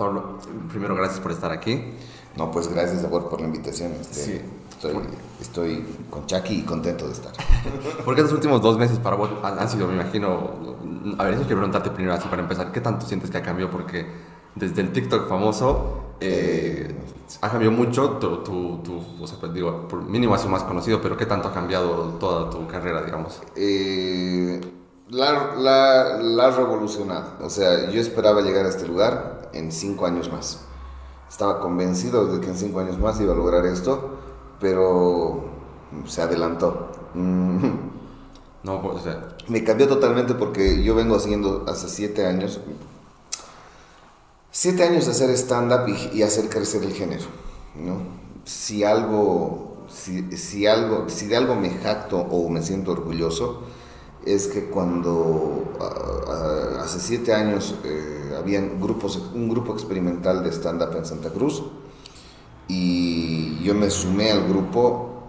Pablo, primero gracias por estar aquí. No, pues gracias, Sabor, por la invitación. Este, Sí. Estoy, estoy con Chucky y contento de estar. Porque estos últimos dos meses para vos han, sido, me imagino, a ver, eso quiero preguntarte primero así para empezar, ¿qué tanto sientes que ha cambiado? Porque desde el TikTok famoso eh, ha cambiado mucho, tu, tu, tu- o sea, pues digo, por mínimo ha sido más conocido, pero ¿qué tanto ha cambiado toda tu carrera, digamos? Eh, la, la, la ha revolucionado. O sea, yo esperaba llegar a este lugar en cinco años más. Estaba convencido de que en cinco años más iba a lograr esto, pero se adelantó. Mm, No, o sea, Me cambió totalmente porque yo vengo haciendo hace siete años, siete años de hacer stand-up y, y hacer crecer el género, ¿no? Si algo, si, si algo, si de algo me jacto o me siento orgulloso, es que cuando hace siete años eh, habían grupos, un grupo experimental de stand-up en Santa Cruz y yo me sumé al grupo,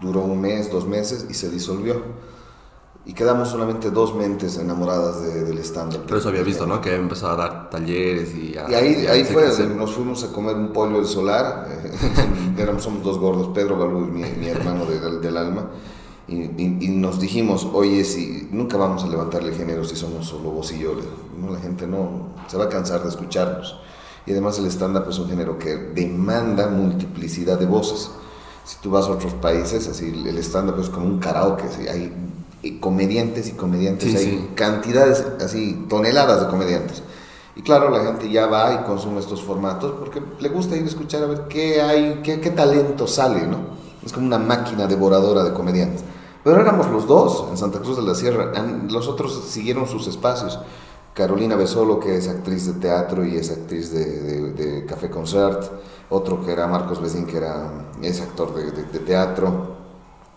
duró un mes, dos meses y se disolvió. Y quedamos solamente dos mentes enamoradas de- del stand-up. pero eso había visto, ¿no? Que empezó a dar talleres y a... Y ahí, y ahí fue, crecer. nos fuimos a comer un pollo del solar, éramos, somos dos gordos, Pedro Balú y mi, mi hermano de- del- del alma, y, y- y nos dijimos, oye, si nunca vamos a levantarle el género si somos solo vos y yo, ¿no? la gente no, se va a cansar de escucharnos. Y además el stand-up es un género que demanda multiplicidad de voces. Si tú vas a otros países, así el stand-up es como un karaoke, así, hay comediantes y comediantes, Sí, hay sí. cantidades, así, toneladas de comediantes. Y claro, la gente ya va y consume estos formatos porque le gusta ir a escuchar a ver qué hay, qué, qué talento sale, ¿no? Es como una máquina devoradora de comediantes. Pero éramos los dos en Santa Cruz de la Sierra. Los otros siguieron sus espacios. Carolina Besolo, que es actriz de teatro y es actriz de, de- Café Concert. Otro que era Marcos Besín, que era, es actor de, de- teatro.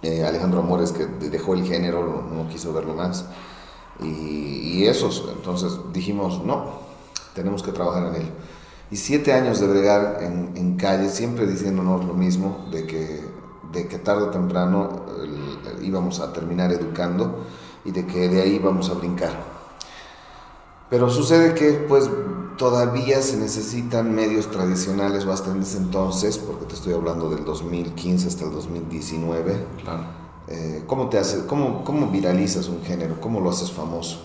Eh, Alejandro Amores, que de- dejó el género, no, no quiso verlo más. Y, y esos, entonces dijimos, no, tenemos que trabajar en él. Y siete años de bregar en, en calle, siempre diciéndonos lo mismo, de que, de que tarde o temprano íbamos a terminar educando y de que de ahí íbamos a brincar. Pero sucede que pues todavía se necesitan medios tradicionales bastantes entonces, porque te estoy hablando del 2015 hasta el 2019. Claro. Eh, ¿cómo, te hace, cómo, ¿Cómo viralizas un género? ¿Cómo lo haces famoso?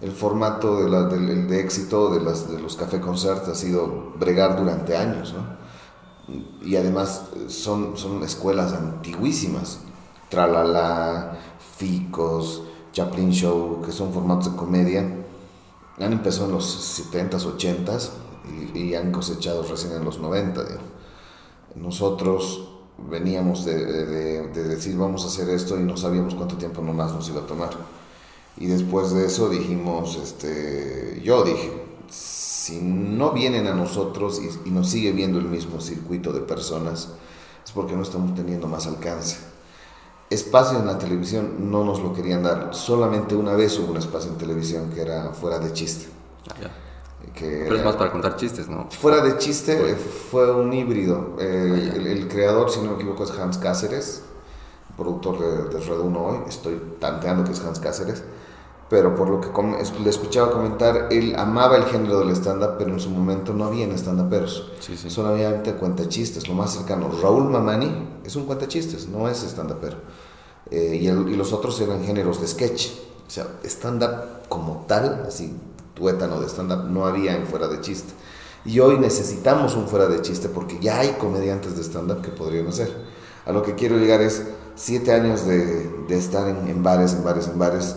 El formato de, la- el de éxito de, las, de los café concerts ha sido bregar durante años, ¿no? Y además eh, son, son escuelas antiguísimas. Tralala, Ficos, Chaplin Show, que son formatos de comedia. Han empezado en los 70s, 80s y, y han cosechado recién en los 90. digamos. Nosotros veníamos de, de- de decir vamos a hacer esto y no sabíamos cuánto tiempo nomás nos iba a tomar. Y después de eso dijimos, este, yo dije, si no vienen a nosotros y, y nos sigue viendo el mismo circuito de personas, es porque no estamos teniendo más alcance. Espacio en la televisión no nos lo querían dar. Solamente una vez hubo un espacio en televisión que era fuera de chiste. Ah. Que Pero es más para contar chistes, ¿no? Fuera de chiste, Fue. eh, fue un híbrido. Eh, Ah, el, el creador, si no me equivoco, es Hans Cáceres, productor de, de Red 1 hoy. Estoy tanteando que es Hans Cáceres. Pero por lo que le escuchaba comentar, él amaba el género del stand-up, pero en su momento no había stand-uperos. Sí, sí. Solamente cuentachistes, lo más cercano. Raúl Mamani es un cuentachistes, no es stand-upero. Eh, y, los otros eran géneros de sketch. O sea, stand-up como tal, así, tuétano de stand-up, no había en fuera de chiste. Y hoy necesitamos un fuera de chiste porque ya hay comediantes de stand-up que podrían hacer. A lo que quiero llegar es siete años de, de estar en, en bares, en bares, en bares.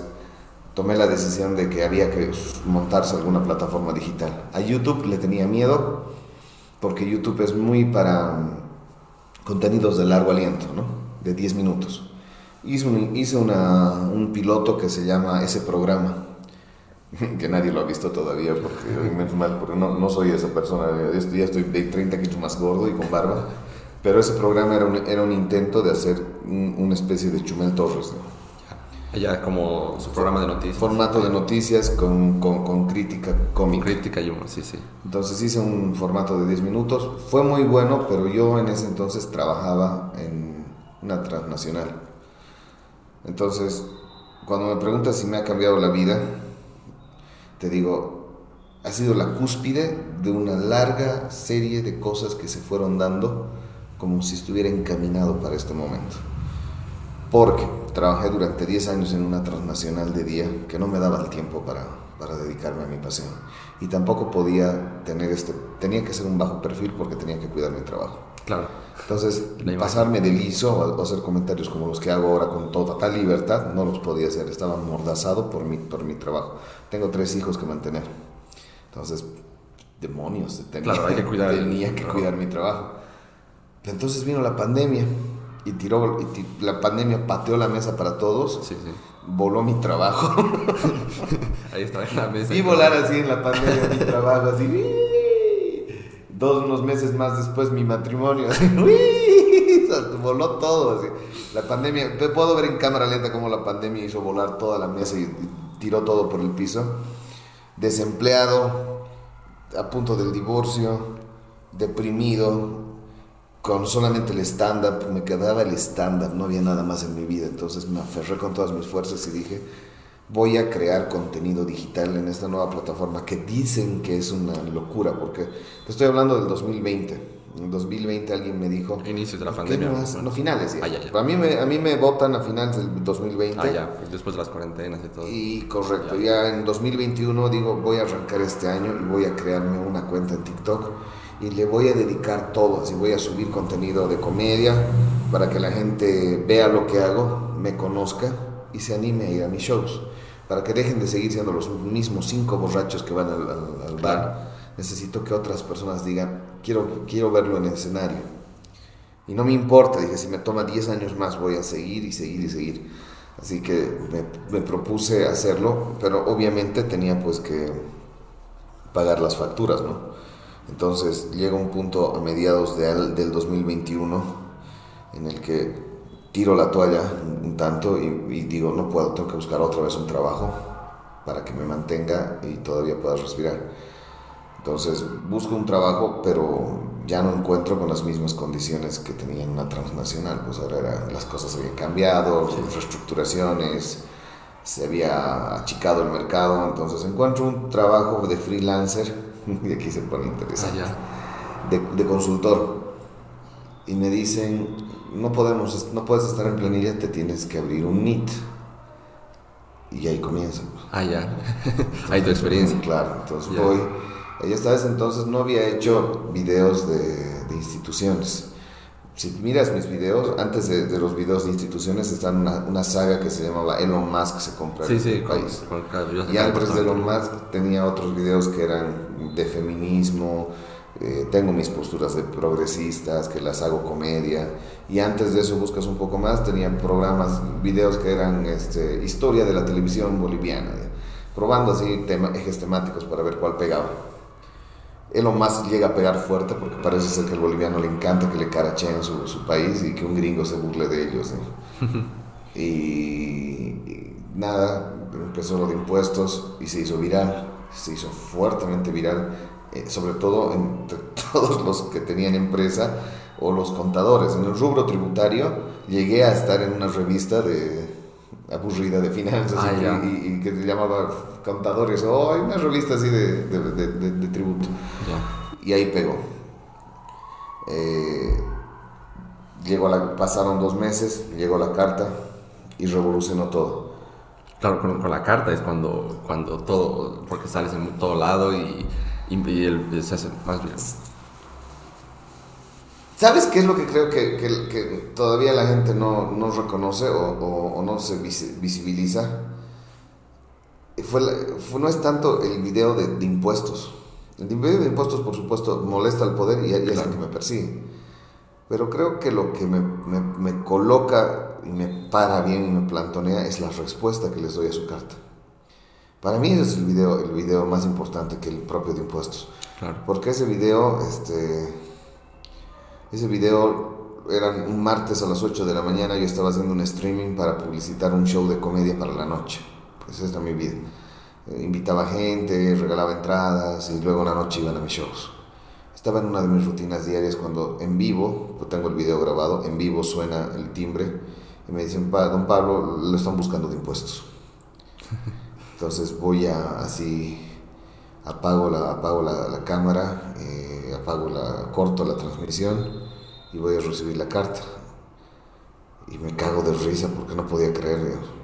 Tomé la decisión de que había que montarse alguna plataforma digital. A YouTube le tenía miedo porque YouTube es muy para mm, contenidos de largo aliento, ¿no? De 10 minutos. Hice, un, piloto que se llama Ese Programa, que nadie lo ha visto todavía, porque menos mal, porque no, soy esa persona, ya estoy, ya estoy de 30 kilos más gordo y con barba, pero ese programa era un, intento de hacer un- una especie de Chumel Torres, ¿no? Allá como su programa de noticias. formato de noticias con, con, con crítica cómica. Crítica y humor, sí, sí. Entonces hice un formato de 10 minutos. Fue muy bueno, pero yo en ese entonces trabajaba en una transnacional. Entonces, cuando me preguntas si me ha cambiado la vida, te digo, ha sido la cúspide de una larga serie de cosas que se fueron dando como si estuviera encaminado para este momento. Porque trabajé durante 10 años en una transnacional de día que no me daba el tiempo para, para dedicarme a mi pasión. Y tampoco podía tener este, tenía que ser un bajo perfil porque tenía que cuidar mi trabajo. Claro. Entonces, pasarme de liso o hacer comentarios como los que hago ahora con total libertad, no los podía hacer. Estaba mordazado por mi, por mi trabajo. Tengo tres hijos que mantener. Entonces, demonios, tenía, claro, hay que cuidar, tenía que cuidar mi trabajo. Entonces vino la pandemia y tiró, y la pandemia pateó la mesa para todos. Sí, sí. Voló mi trabajo. Ahí estaba en la mesa. Y volar así en la pandemia mi trabajo, así. Dos, unos meses más después mi matrimonio, así. Voló todo, así. La pandemia, puedo ver en cámara lenta cómo la pandemia hizo volar toda la mesa y tiró todo por el piso. Desempleado, a punto del divorcio, deprimido, con solamente el stand-up, me quedaba el stand-up, no había nada más en mi vida, entonces me aferré con todas mis fuerzas y dije, voy a crear contenido digital en esta nueva plataforma que dicen que es una locura, porque estoy hablando del 2020. En 2020 alguien me dijo... Inicios de la pandemia. No, finales. Ah, ya. A, mí me, a mí me votan a finales del 2020. Ah, ya, pues después de las cuarentenas y todo. Y correcto, ya. ya en 2021 digo, voy a arrancar este año y voy a crearme una cuenta en TikTok y le voy a dedicar todo, así voy a subir contenido de comedia para que la gente vea lo que hago, me conozca y se anime a ir a mis shows, para que dejen de seguir siendo los mismos cinco borrachos que van al, bar. Necesito que otras personas digan, quiero, quiero verlo en el escenario. Y no me importa, dije, si me toma 10 años más voy a seguir y seguir y seguir. Así que me, me propuse hacerlo, pero obviamente tenía pues que pagar las facturas, ¿no? Entonces llega un punto a mediados de, del 2021 en el que tiro la toalla un tanto y, digo, no puedo, tengo que buscar otra vez un trabajo para que me mantenga y todavía pueda respirar. Entonces busco un trabajo, pero ya no encuentro con las mismas condiciones que tenía en una transnacional. Pues ahora las cosas habían cambiado, reestructuraciones, se había achicado el mercado. Entonces encuentro un trabajo de freelancer y aquí se pone interesante, ah, de, consultor. Y me dicen, no podemos, no puedes estar en planilla, te tienes que abrir un NIT. Y ahí comienza. Ah, ya. Ahí tu experiencia. Claro, entonces voy. Ella hasta ese entonces no había hecho videos de, de instituciones si miras mis videos, antes de, los videos de instituciones está una, una, saga que se llamaba Elon Musk se compra sí, el país. y antes de Elon Musk tenía otros videos que eran de feminismo, eh, tengo mis posturas de progresistas, que las hago comedia. Y antes de eso buscas un poco más, tenía programas, videos que eran este, historia de la televisión boliviana, probando así ejes temáticos para ver cuál pegaba. Elon Musk llega a pegar fuerte porque parece ser que al boliviano le encanta que le caracheen su, su país y que un gringo se burle de ellos. y, nada, empezó lo de impuestos y se hizo viral, se hizo fuertemente viral, eh, sobre todo entre todos los que tenían empresa o los contadores. En el rubro tributario llegué a estar en una revista de aburrida de finanzas ah, y, que se llamaba Contadores o una revista así de, de, tributo. Y ahí pegó. Eh, llegó la, pasaron dos meses, llegó la carta y revolucionó todo. Claro, con, la carta es cuando, cuando todo, porque sales en todo lado y, y, el, se hace más bien ¿Sabes qué es lo que creo que, que, todavía la gente no, no reconoce o, o, no se visibiliza? Fue, fue, no es tanto el video de, de, impuestos. El video de impuestos, por supuesto, molesta al poder y, y es el que me persigue. Pero creo que lo que me, me, me, coloca y me para bien y me plantonea es la respuesta que les doy a su carta. Para mí ese es el video, el video más importante que el propio de impuestos. Claro. Porque ese video, este ese video era un martes a las 8 de la mañana, yo estaba haciendo un streaming para publicitar un show de comedia para la noche. Pues esa era mi vida. Eh, invitaba gente, regalaba entradas y luego en la noche iban a mis shows. Estaba en una de mis rutinas diarias cuando en vivo, pues tengo el video grabado, en vivo suena el timbre y me dicen, don Pablo, lo están buscando de impuestos. Entonces voy a así apago la, apago la, la cámara, eh, apago la, corto la transmisión y voy a recibir la carta. Y me cago de risa porque no podía creer, Dios.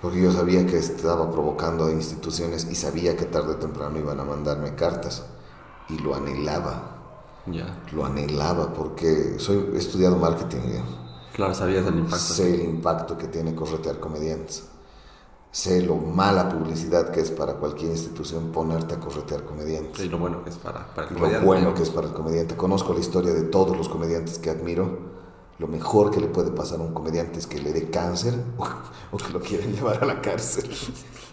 Porque yo sabía que estaba provocando a instituciones y sabía que tarde o temprano iban a mandarme cartas. Y lo anhelaba. Ya. Lo anhelaba porque soy, he estudiado marketing. Claro, sabías el impacto. Sé el impacto que tiene corretear comediantes. Sé lo mala publicidad que es para cualquier institución ponerte a corretear comediantes. Y lo bueno que es para, para el Lo comediante. bueno que es para el comediante. Conozco la historia de todos los comediantes que admiro. Lo mejor que le puede pasar a un comediante es que le dé cáncer o, o que lo quieran llevar a la cárcel.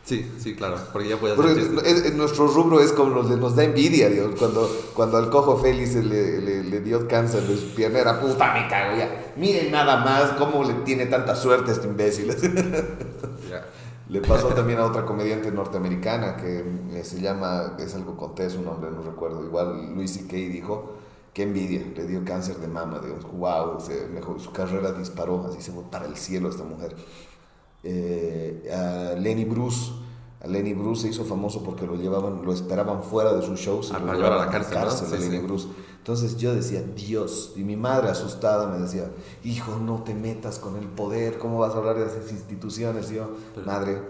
Sí, sí, claro, porque ya Porque hacer nuestro rubro es como nos, nos da envidia, Dios. Cuando, cuando al cojo Félix le, le, le dio cáncer de su pierna, era puta, me cago ya. Miren nada más cómo le tiene tanta suerte a este imbécil. Ya. Le pasó también a otra comediante norteamericana que eh, se llama, es algo conté su nombre, no recuerdo. Igual Luis C.K. dijo, qué envidia, le dio cáncer de mama, Dios, wow, se mejor, su carrera disparó, así se fue para el cielo esta mujer. Eh, a Lenny Bruce, a Lenny Bruce se hizo famoso porque lo llevaban, lo esperaban fuera de sus shows. Ah, para llevar a la cárcel, Sí, Lenny sí. Bruce. Entonces yo decía, Dios, y mi madre asustada me decía, hijo, no te metas con el poder, ¿cómo vas a hablar de esas instituciones? Y yo, Pero- madre,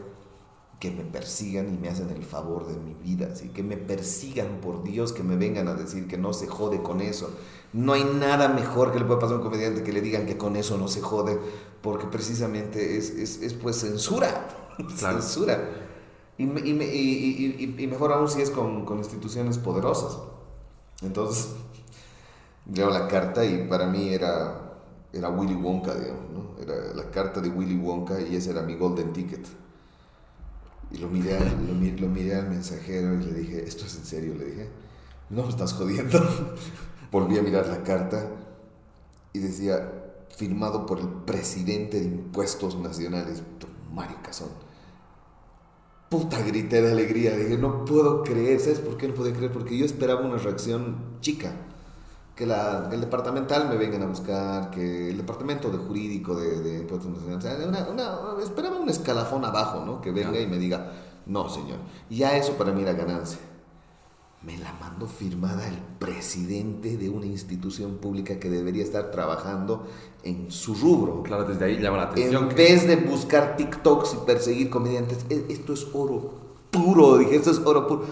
que me persigan y me hacen el favor de mi vida, así que me persigan por Dios, que me vengan a decir que no se jode con eso. No hay nada mejor que le pueda pasar a un comediante que le digan que con eso no se jode, porque precisamente es, es, es, pues censura, Claro. censura. Y, y- y- y mejor aún si es con, con instituciones poderosas. Entonces, leo la carta y para mí era, era Willy Wonka, digamos, ¿no? Era la carta de Willy Wonka y ese era mi golden ticket. Y lo miré, al- lo, mi- lo miré al mensajero y le dije, ¿esto es en serio? Le dije, no me estás jodiendo. Volví a mirar la carta y decía, firmado por el presidente de Impuestos Nacionales, Mario Cazón. Puta, grité de alegría. Dije, no puedo creer. ¿Sabes por qué no podía creer? Porque yo esperaba una reacción chica. Que, la, que el departamental me vengan a buscar, que el departamento de jurídico de, de Impuestos Nacionales. o sea, una- una- esperaba un escalafón abajo, ¿no? Que venga y me diga, no, señor. Ya eso para mí era ganancia. Me la mandó firmada el presidente de una institución pública que debería estar trabajando en su rubro. Claro, desde ahí llama la atención. En vez de buscar TikToks y perseguir comediantes, "E- esto es oro puro, dije, esto es oro puro.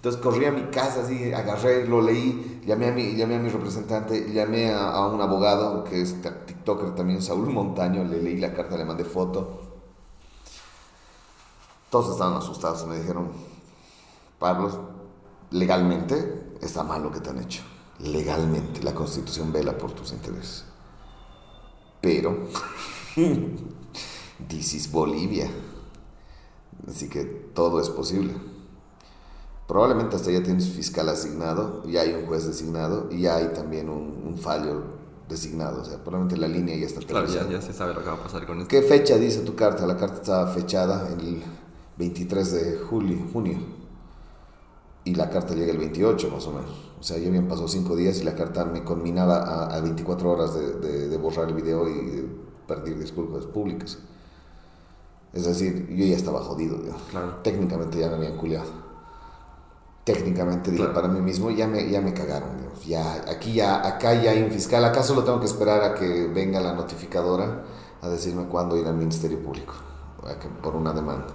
Entonces corrí a mi casa, así, agarré, lo leí, llamé a mi, llamé a mi representante, llamé a, un abogado que es TikToker también, Saúl Montaño, le leí la carta, le mandé foto. Todos estaban asustados, me dijeron, Pablo, legalmente está mal lo que te han hecho. Legalmente, la constitución vela por tus intereses. Pero This is Bolivia. Así que todo es posible. Probablemente hasta ya tienes fiscal asignado, ya hay un juez designado y ya hay también un, un fallo designado. O sea, probablemente la línea ya está Claro, ya, ya se sabe lo que va a pasar con esto. ¿Qué fecha dice tu carta? La carta estaba fechada el 23 de julio, junio. Y la carta llega el 28 más o menos. O sea, ya habían pasado 5 días y la carta me conminaba a, a 24 horas de, de- de borrar el video y de pedir disculpas públicas. Es decir, yo ya estaba jodido. Claro. Técnicamente ya me habían culiado. Técnicamente dije Claro. para mí mismo, ya me, ya me cagaron. Dios. Ya, aquí ya, acá ya hay un fiscal. Acá solo tengo que esperar a que venga la notificadora a decirme cuándo ir al Ministerio Público que- por una demanda.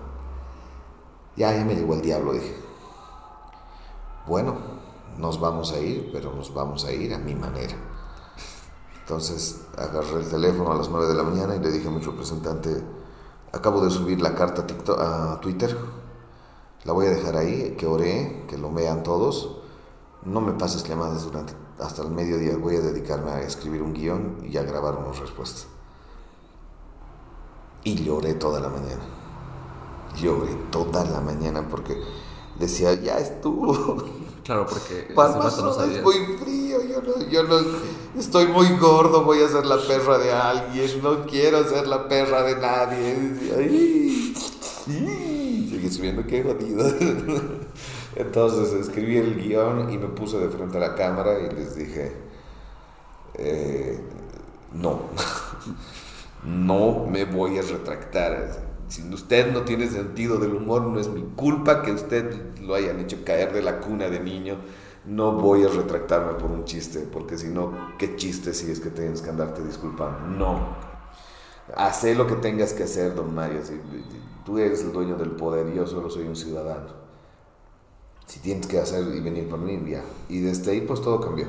Ya, ya me llegó el diablo, dije. Bueno, nos vamos a ir, pero nos vamos a ir a mi manera. Entonces agarré el teléfono a las 9 de la mañana y le dije a mi representante, acabo de subir la carta a, TikTok- a Twitter, la voy a dejar ahí, que oré, que lo vean todos. No me pases llamadas durante hasta el mediodía, voy a dedicarme a escribir un guion y a grabar unas respuestas. Y lloré toda la mañana. Lloré toda la mañana porque decía, ya estuvo. Claro, porque no es muy frío, yo no, yo no, estoy muy gordo, voy a ser la perra de alguien, no quiero ser la perra de nadie. Decía, "Ay, ay". Escribiendo, qué jodido. Entonces escribí el guion y me puse de frente a la cámara y les dije, eh, no, no me voy a retractar. si usted no tiene sentido del humor, no es mi culpa que usted lo hayan hecho caer de la cuna de niño. No voy a retractarme por un chiste, porque si no, ¿qué chiste si es que tienes que andarte disculpando? No. Haz lo que tengas que hacer, don Mario. Tú eres el dueño del poder y yo solo soy un ciudadano. Si tienes que hacer y venir por mí, ya. Y desde ahí, pues todo cambió.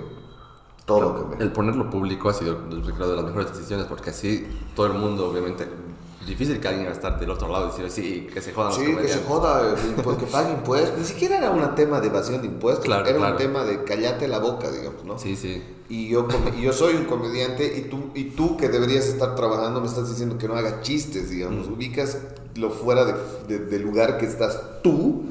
Todo cambió. El ponerlo público ha sido, creo, de las mejores decisiones, porque así todo el mundo, obviamente, difícil que alguien va a estar del otro lado y decir, sí, que se jodan Sí, que se joda, porque pague impuestos. Ni siquiera era un tema de evasión de impuestos, era un tema de callate la boca, digamos, ¿no? Sí, sí. Y yo, yo soy un comediante y tú, y tú que deberías estar trabajando me estás diciendo que no haga chistes, digamos, mm. ubicas lo fuera de, de, lugar que estás tú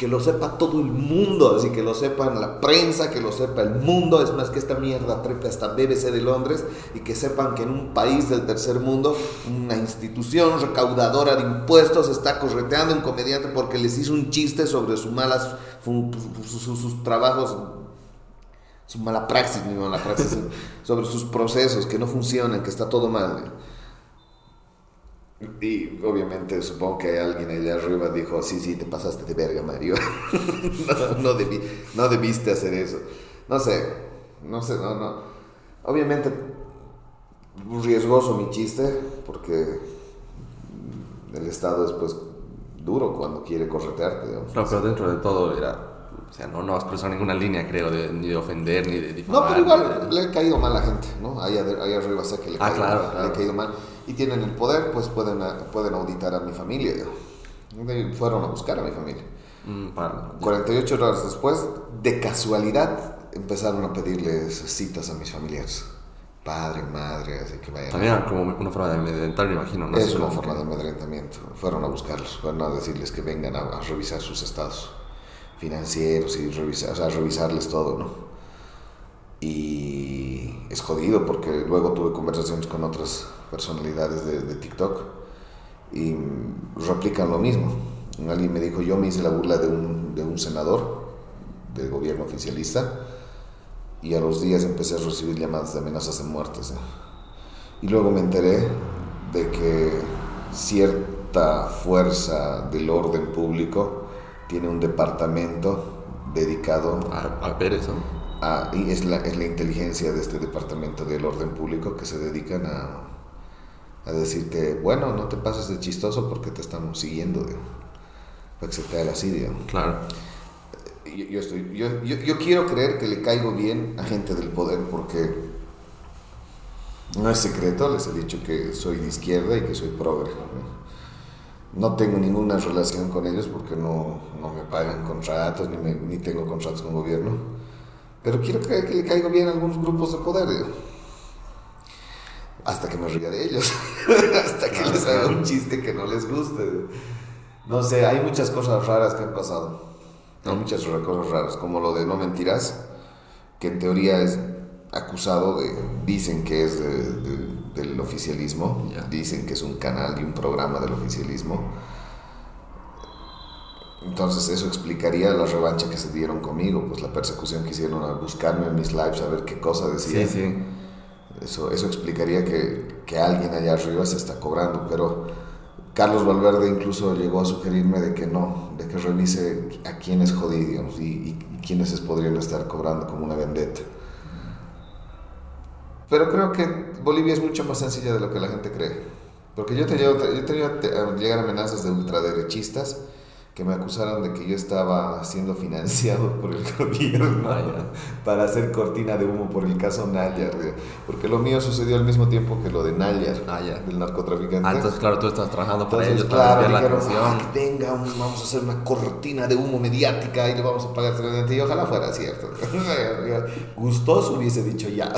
que lo sepa todo el mundo, así que lo sepan la prensa, que lo sepa el mundo, es más que esta mierda trepe hasta BBC de Londres y que sepan que en un país del tercer mundo una institución recaudadora de impuestos está correteando a un comediante porque les hizo un chiste sobre sus malas sus, trabajos su mala praxis, mala praxis, sobre sus procesos que no funcionan, que está todo mal. Y obviamente supongo que alguien allá arriba dijo, sí, sí, te pasaste de verga, Mario. no, no, debiste hacer eso. No sé, no sé, no, no. Obviamente, riesgoso mi chiste, porque el Estado es pues duro cuando quiere corretearte. Digamos. No, pero dentro de todo era o sea, no, no has cruzado ninguna línea, creo, de, ni de ofender, ni de difamar. No, pero igual le ha caído mal a la gente, ¿no? Ahí, ahí arriba sé que le, ah, claro, le ha caído mal. Y tienen el poder, pues pueden, pueden auditar a mi familia. Fueron a buscar a mi familia. 48 mm, horas después, de casualidad, empezaron a pedirles citas a mis familiares. Padre, madre, así que vayan. También como una forma de amedrentar, me imagino. ¿no? Es una forma de amedrentamiento. Fueron a buscarlos, fueron a decirles que vengan a revisar sus estados financieros y revisar, o sea, revisarles todo, ¿no? Y es jodido porque luego tuve conversaciones con otras personalidades de, de TikTok y replican lo mismo. Alguien me dijo, yo me hice la burla de un, de un senador del gobierno oficialista y a los días empecé a recibir llamadas de amenazas de muertes. ¿eh? Y luego me enteré de que cierta fuerza del orden público tiene un departamento dedicado a, ver eso. y es la, es la inteligencia de este departamento del orden público que se dedican a, a decirte, bueno, no te pases de chistoso porque te estamos siguiendo, para que se te haga así, Claro. Yo, yo, estoy, yo, yo, yo, quiero creer que le caigo bien a gente del poder porque no es secreto, les he dicho que soy de izquierda y que soy progre. No tengo ninguna relación con ellos porque no, no me pagan contratos ni, ni tengo contratos con gobierno. Pero quiero creer que le caigo bien a algunos grupos de poder. Hasta que me ría de ellos. Hasta que les haga un chiste que no les guste. No sé, hay muchas cosas raras que han pasado. Hay muchas cosas raras, como lo de No Mentirás, que en teoría es acusado de. Dicen que es de del oficialismo, dicen que es un canal y un programa del oficialismo. Entonces eso explicaría la revancha que se dieron conmigo, pues la persecución que hicieron a buscarme en mis lives a ver qué cosa decía. Eso, eso explicaría que, que, alguien allá arriba se está cobrando, pero Carlos Valverde incluso llegó a sugerirme de que no, de que revise a quiénes jodí, y, y quiénes podrían estar cobrando como una vendetta. Pero creo que Bolivia es mucho más sencilla de lo que la gente cree. Porque yo tenía, yo tenía llegar amenazas de ultraderechistas que me acusaron de que yo estaba siendo financiado por el gobierno para hacer cortina de humo por el caso Nayar. Porque lo mío sucedió al mismo tiempo que lo de Nayar, ah, del narcotraficante. Ah, entonces, claro, tú estás trabajando para ellos, claro, para dijeron, la ah, que venga, vamos a hacer una cortina de humo mediática y le vamos a pagar y ojalá fuera cierto. Gustoso hubiese dicho ya.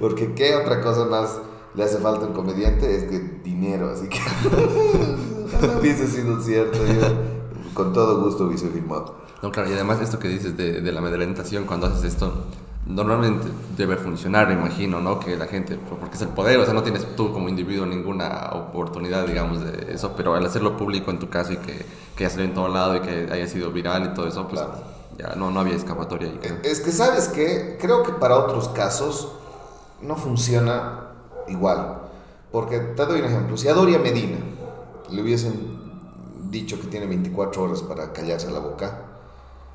Porque qué otra cosa más le hace falta un comediante es que dinero, así que no hubiese sido cierto, yo con todo gusto hubiese firmado. No, claro, y además esto que dices de, de la amedrentación, cuando haces esto, normalmente debe funcionar, me imagino, ¿no? Que la gente, porque es el poder, o sea, no tienes tú como individuo ninguna oportunidad, digamos, de eso, pero al hacerlo público en tu caso y que, que haya salido en todo lado y que haya sido viral y todo eso, pues ya no, no había escapatoria ahí. Es que, ¿sabes qué? Creo que para otros casos no funciona igual. Porque te doy un ejemplo. Si a Doria Medina le hubiesen dicho que tiene 24 horas para callarse la boca,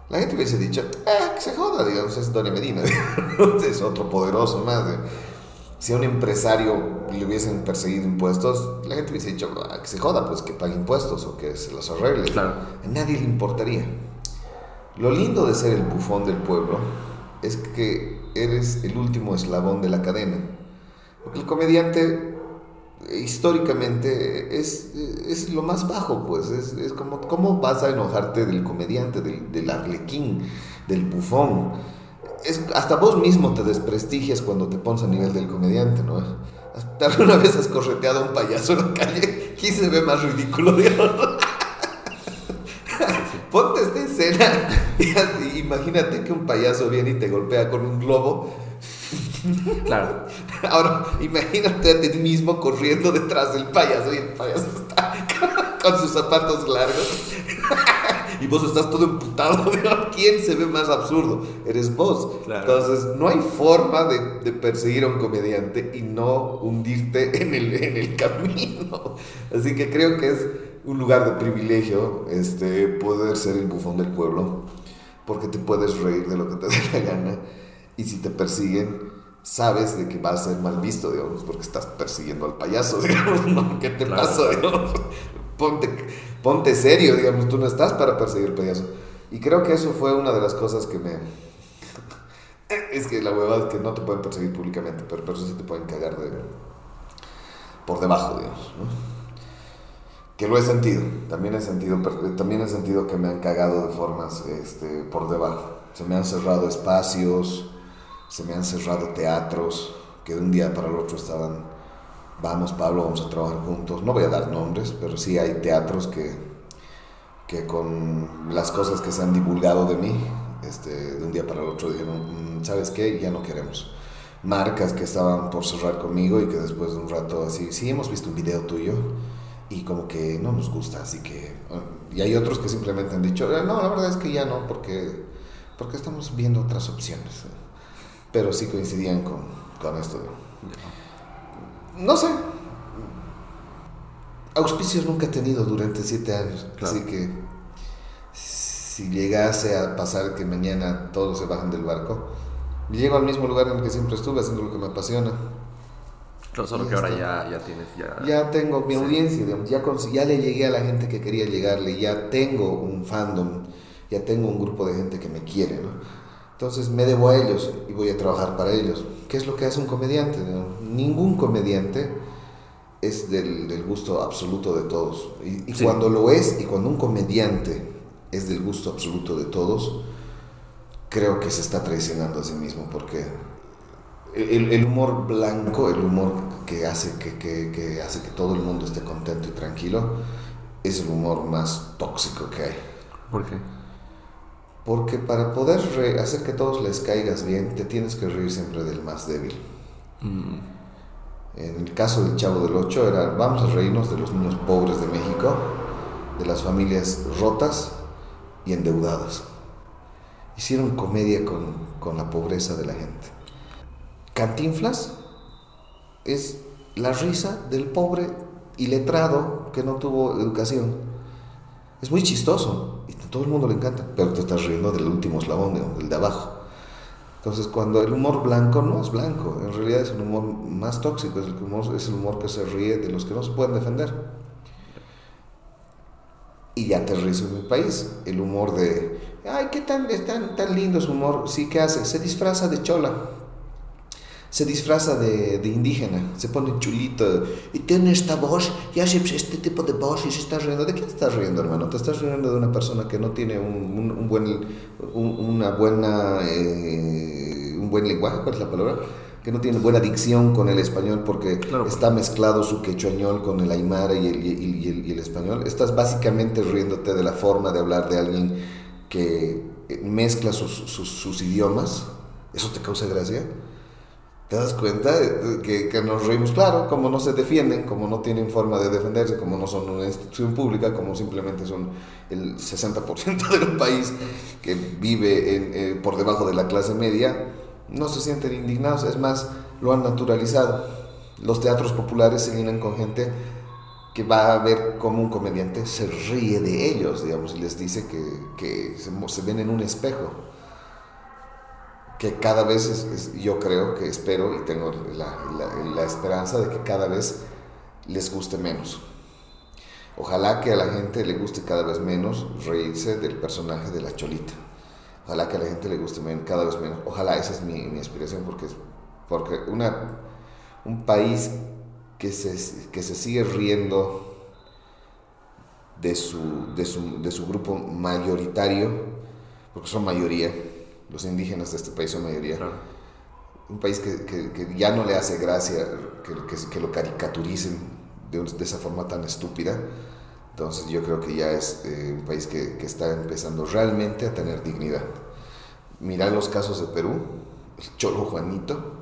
la gente hubiese dicho, ah, que se joda, digamos, es Doria Medina, es otro poderoso más. Si a un empresario le hubiesen perseguido impuestos, la gente hubiese dicho, ah, que se joda, pues que pague impuestos o que se los arregle. Claro. A nadie le importaría. Lo lindo de ser el bufón del pueblo es que eres el último eslabón de la cadena. Porque el comediante históricamente es, es lo más bajo, pues. Es, como, ¿cómo vas a enojarte del comediante, del, arlequín, del bufón? Es, hasta vos mismo te desprestigias cuando te pones a nivel del comediante, ¿no? Alguna vez has correteado a un payaso en la calle, ¿quién se ve más ridículo, Dios? Ponte esta escena y imagínate que un payaso viene y te golpea con un globo. Claro. Ahora, imagínate a ti mismo corriendo detrás del payaso y el payaso está con sus zapatos largos. y vos estás todo emputado. ¿Quién se ve más absurdo? Eres vos. Claro. Entonces, no hay forma de, de, perseguir a un comediante y no hundirte en el, en el camino. Así que creo que es un lugar de privilegio este, poder ser el bufón del pueblo, porque te puedes reír de lo que te dé la gana. Y si te persiguen, sabes de que vas a ser mal visto, digamos, porque estás persiguiendo al payaso, digamos, ¿no? ¿Qué te Claro, pasa, digamos? Ponte, ponte serio, digamos, tú no estás para perseguir al payaso. Y creo que eso fue una de las cosas que me... Es que la huevada es que no te pueden perseguir públicamente, pero, pero sí te pueden cagar de... por debajo, digamos, ¿no? Que lo he sentido, también he sentido, también he sentido que me han cagado de formas este, por debajo. Se me han cerrado espacios, se me han cerrado teatros, que de un día para el otro estaban, vamos Pablo, vamos a trabajar juntos. No voy a dar nombres, pero sí hay teatros que, que con las cosas que se han divulgado de mí, este, de un día para el otro dijeron, "Mm, ¿sabes qué? Ya no queremos. Marcas que estaban por cerrar conmigo y que después de un rato así, sí, hemos visto un video tuyo y como que no nos gusta, así que... Y hay otros que simplemente han dicho, "Eh, no, la verdad es que ya no, porque, porque estamos viendo otras opciones. Pero sí coincidían con, con esto. No sé. Auspicios nunca he tenido durante siete años, Claro. así que si llegase a pasar que mañana todos se bajan del barco, llego al mismo lugar en el que siempre estuve haciendo lo que me apasiona. Claro, solo que ahora ya, ya tienes, ya... Ya tengo mi Sí. audiencia, digamos, ya, ya le llegué a la gente que quería llegarle, ya tengo un fandom, ya tengo un grupo de gente que me quiere, ¿no? Entonces me debo a ellos y voy a trabajar para ellos. ¿Qué es lo que hace un comediante? Ningún comediante es del, del gusto absoluto de todos. Y, y Sí. cuando lo es, y cuando un comediante es del gusto absoluto de todos, creo que se está traicionando a sí mismo porque el, el humor blanco, el humor que hace que, que- que hace que todo el mundo esté contento y tranquilo, es el humor más tóxico que hay. ¿Por qué? Porque para poder re- hacer que todos les caigas bien, te tienes que reír siempre del más débil. Mm, En el caso del Chavo del Ocho era, vamos a reírnos de los niños pobres de México, de las familias rotas y endeudadas. Hicieron comedia con, con la pobreza de la gente. Cantinflas es la risa del pobre iletrado que no tuvo educación. Es muy chistoso y todo el mundo le encanta, pero te estás riendo del último eslabón, de- del de abajo. Entonces, cuando el humor blanco no es blanco, en realidad es un humor más tóxico, es el humor, es el humor que se ríe de los que no se pueden defender. Y ya aterrizo en mi país, el humor de, ay, qué tan, es tan, tan lindo su humor, sí, ¿qué hace? Se disfraza de chola, se disfraza de, de indígena, se pone chulito y tiene esta voz y hace este tipo de voz y se está riendo. ¿De qué te estás riendo, hermano? Te estás riendo de una persona que no tiene un, un- un buen, un- una buena, eh, un buen lenguaje, ¿cuál es la palabra? Que no tiene buena dicción con el español porque Claro. está mezclado su quechuañol con el aymara y el, y, el, y el- y el español. Estás básicamente riéndote de la forma de hablar de alguien que eh, mezcla sus, sus, sus idiomas. ¿Eso te causa gracia? ¿Te das cuenta que nos reímos? Claro, como no se defienden, como no tienen forma de defenderse, como no son una institución pública, como simplemente son el 60% del país que vive en, eh, por debajo de la clase media, no se sienten indignados, es más, lo han naturalizado. los teatros populares se llenan con gente que va a ver cómo un comediante se ríe de ellos, digamos, y les dice que, se, ven en un espejo. Que cada vez, yo creo, que espero y tengo la, esperanza de que cada vez les guste menos. Ojalá que a la gente le guste cada vez menos reírse del personaje de la cholita. Ojalá que a la gente le guste cada vez menos. Ojalá, esa es mi, mi aspiración, porque, porque una, un país que se, que se sigue riendo de su, de su, de su grupo mayoritario, porque son mayoría, los indígenas de este país son mayoría. Un país que, que, ya no le hace gracia que, que lo caricaturicen de, de, esa forma tan estúpida. Entonces yo creo que ya es eh, un país que, está empezando realmente a tener dignidad. Mira los casos de Perú, el Cholo Juanito,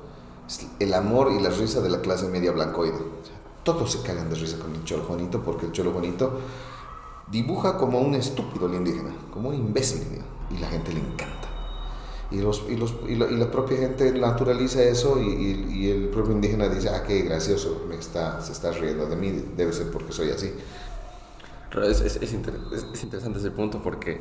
el amor y la risa de la clase media blancoide. Todos se cagan de risa con el Cholo Juanito porque el Cholo Juanito dibuja como un estúpido el indígena, como un imbécil, y la gente le encanta. Y, los, y, los, y, la, propia gente naturaliza eso y, el propio indígena dice, ah, qué gracioso, me está, se está riendo de mí, debe ser porque soy así. Es, es, es, es interesante ese punto porque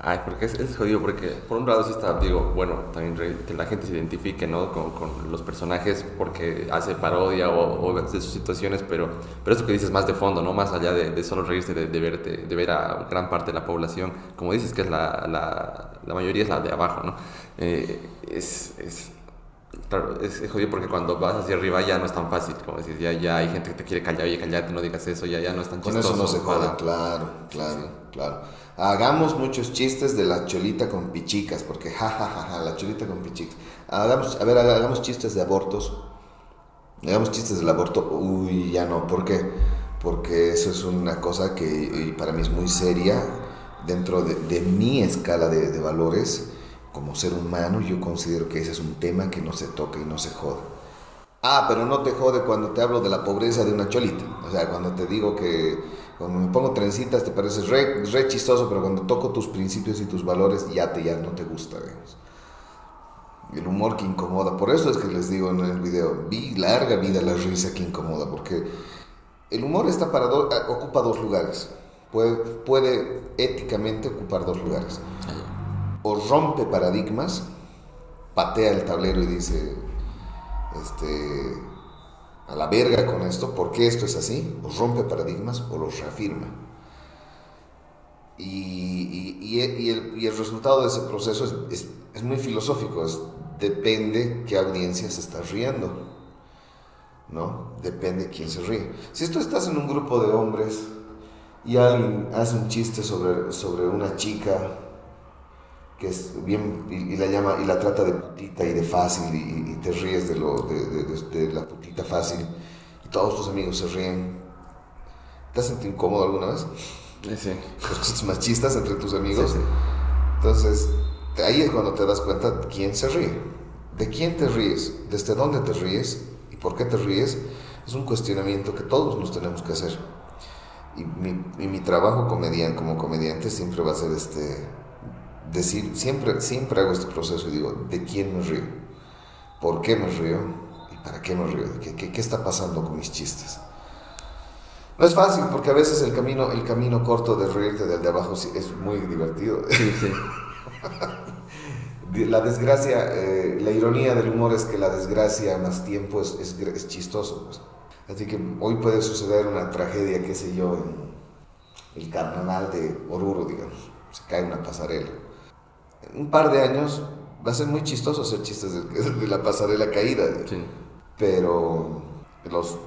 Ay, porque es, es, jodido, porque por un lado sí está, digo, bueno, también que la gente se identifique, ¿no? Con, con los personajes porque hace parodia o, o, de sus situaciones, pero, pero eso que dices más de fondo, ¿no? Más allá de, de solo reírse, de, de, verte, de ver a gran parte de la población, como dices que es la, la, la mayoría es la de abajo, ¿no? Eh, es, es, claro, es, jodido porque cuando vas hacia arriba ya no es tan fácil, como decís, ya, ya hay gente que te quiere callar, oye, callate, no digas eso, ya, ya no es tan chistoso. Con eso no se joda, claro, claro, claro. Hagamos muchos chistes de la cholita con pichicas, porque jajajaja, ja, ja, la cholita con pichicas. Hagamos, a ver, hagamos chistes de abortos. Hagamos chistes del aborto. Uy, ya no, ¿por qué? Porque eso es una cosa que para mí es muy seria dentro de, de mi escala de, de valores como ser humano. Yo considero que ese es un tema que no se toca y no se jode. Ah, pero no te jode cuando te hablo de la pobreza de una cholita. O sea, cuando te digo que cuando me pongo trencitas te parece re, re, chistoso, pero cuando toco tus principios y tus valores ya, te, ya no te gusta, digamos. El humor que incomoda. Por eso es que les digo en el video, vi larga vida la risa que incomoda, porque el humor está para ocupa dos lugares. Puede, puede éticamente ocupar dos lugares. O rompe paradigmas, patea el tablero y dice, este, a la verga con esto, porque esto es así, o rompe paradigmas o los reafirma. Y, y, y, el, y, el, resultado de ese proceso es, es, es muy filosófico, es, depende qué audiencia se está riendo, ¿no? Depende quién se ríe. Si tú estás en un grupo de hombres y alguien hace un chiste sobre, sobre una chica que es bien, y, la llama, y la trata de putita y de fácil, y, te ríes de, lo, de, de, la putita fácil, y todos tus amigos se ríen. ¿Te has sentido incómodo alguna vez? Sí. Los machistas entre tus amigos. Sí, Entonces, ahí es cuando te das cuenta de quién se ríe. ¿De quién te ríes? ¿Desde dónde te ríes? ¿Y por qué te ríes? Es un cuestionamiento que todos nos tenemos que hacer. Y mi, y mi trabajo comedian, como comediante siempre va a ser este decir, siempre, siempre hago este proceso y digo, ¿de quién me río? ¿Por qué me río? ¿Y para qué me río? ¿Qué, qué, qué está pasando con mis chistes? No es fácil porque a veces el camino, el camino corto de reírte del de abajo es muy divertido. Sí, sí. la desgracia, eh, la ironía del humor es que la desgracia más tiempo es, es, es chistoso. Pues. Así que hoy puede suceder una tragedia, qué sé yo, en el carnaval de Oruro, digamos. Se cae una pasarela un par de años va a ser muy chistoso hacer chistes de, la pasarela caída. Pero los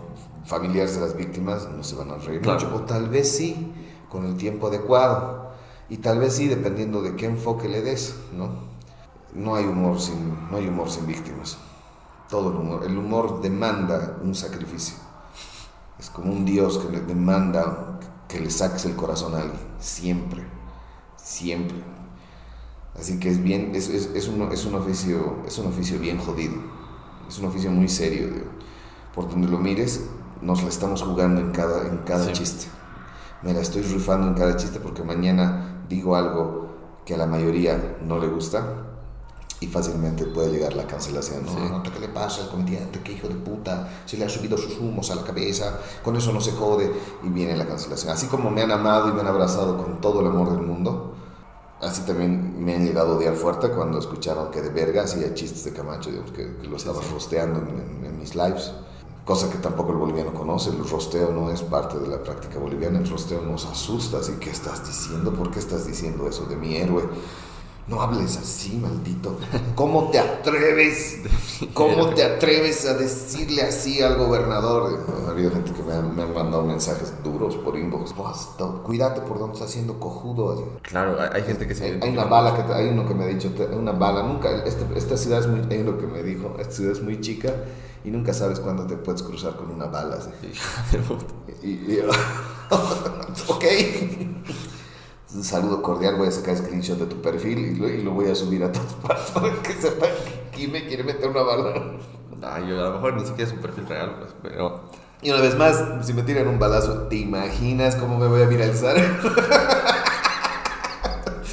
familiares de las víctimas no se van a reír mucho. O tal vez sí, con el tiempo adecuado. Y tal vez sí, dependiendo de qué enfoque le des, ¿no? No hay humor sin, no hay humor sin víctimas. Todo el humor. El humor demanda un sacrificio. Es como un Dios que le demanda que le saques el corazón a alguien. Siempre. Siempre. Así que es bien, es, es, es, un, es, un, oficio, es un oficio bien jodido, es un oficio muy serio, por donde lo mires, nos la estamos jugando en cada, en cada chiste. Me la estoy rifando en cada chiste porque mañana digo algo que a la mayoría no le gusta y fácilmente puede llegar la cancelación. No, ¿qué le pasa al comediante? ¿Qué hijo de puta? Se le ha subido sus humos a la cabeza, con eso no se jode y viene la cancelación. Así como me han amado y me han abrazado con todo el amor del mundo, así también me han llegado a odiar fuerte cuando escucharon que de verga hacía chistes de Camacho, digamos, que, lo estaba rosteando en, mis lives. Cosa que tampoco el boliviano conoce, el rosteo no es parte de la práctica boliviana, el rosteo nos asusta, así que estás diciendo, ¿por qué estás diciendo eso de mi héroe? No hables así, maldito. ¿Cómo te atreves? ¿Cómo te atreves a decirle así al gobernador? Ha habido gente que me han, mandado mensajes duros por inbox. Cuídate por donde estás haciendo cojudo. Claro, hay gente que se. Hay, una bala que hay uno que me ha dicho, una bala. Nunca. Este, esta ciudad es muy. Hay uno que me dijo, esta ciudad es muy chica y nunca sabes cuándo te puedes cruzar con una bala. y, y, ok un saludo cordial, voy a sacar screenshot de tu perfil y lo, y lo voy a subir a todas partes para que sepan que me quiere meter una bala. Ay, a lo mejor ni siquiera es un perfil real, pues, pero... Y una vez más, si me tiran un balazo, ¿te imaginas cómo me voy a viralizar?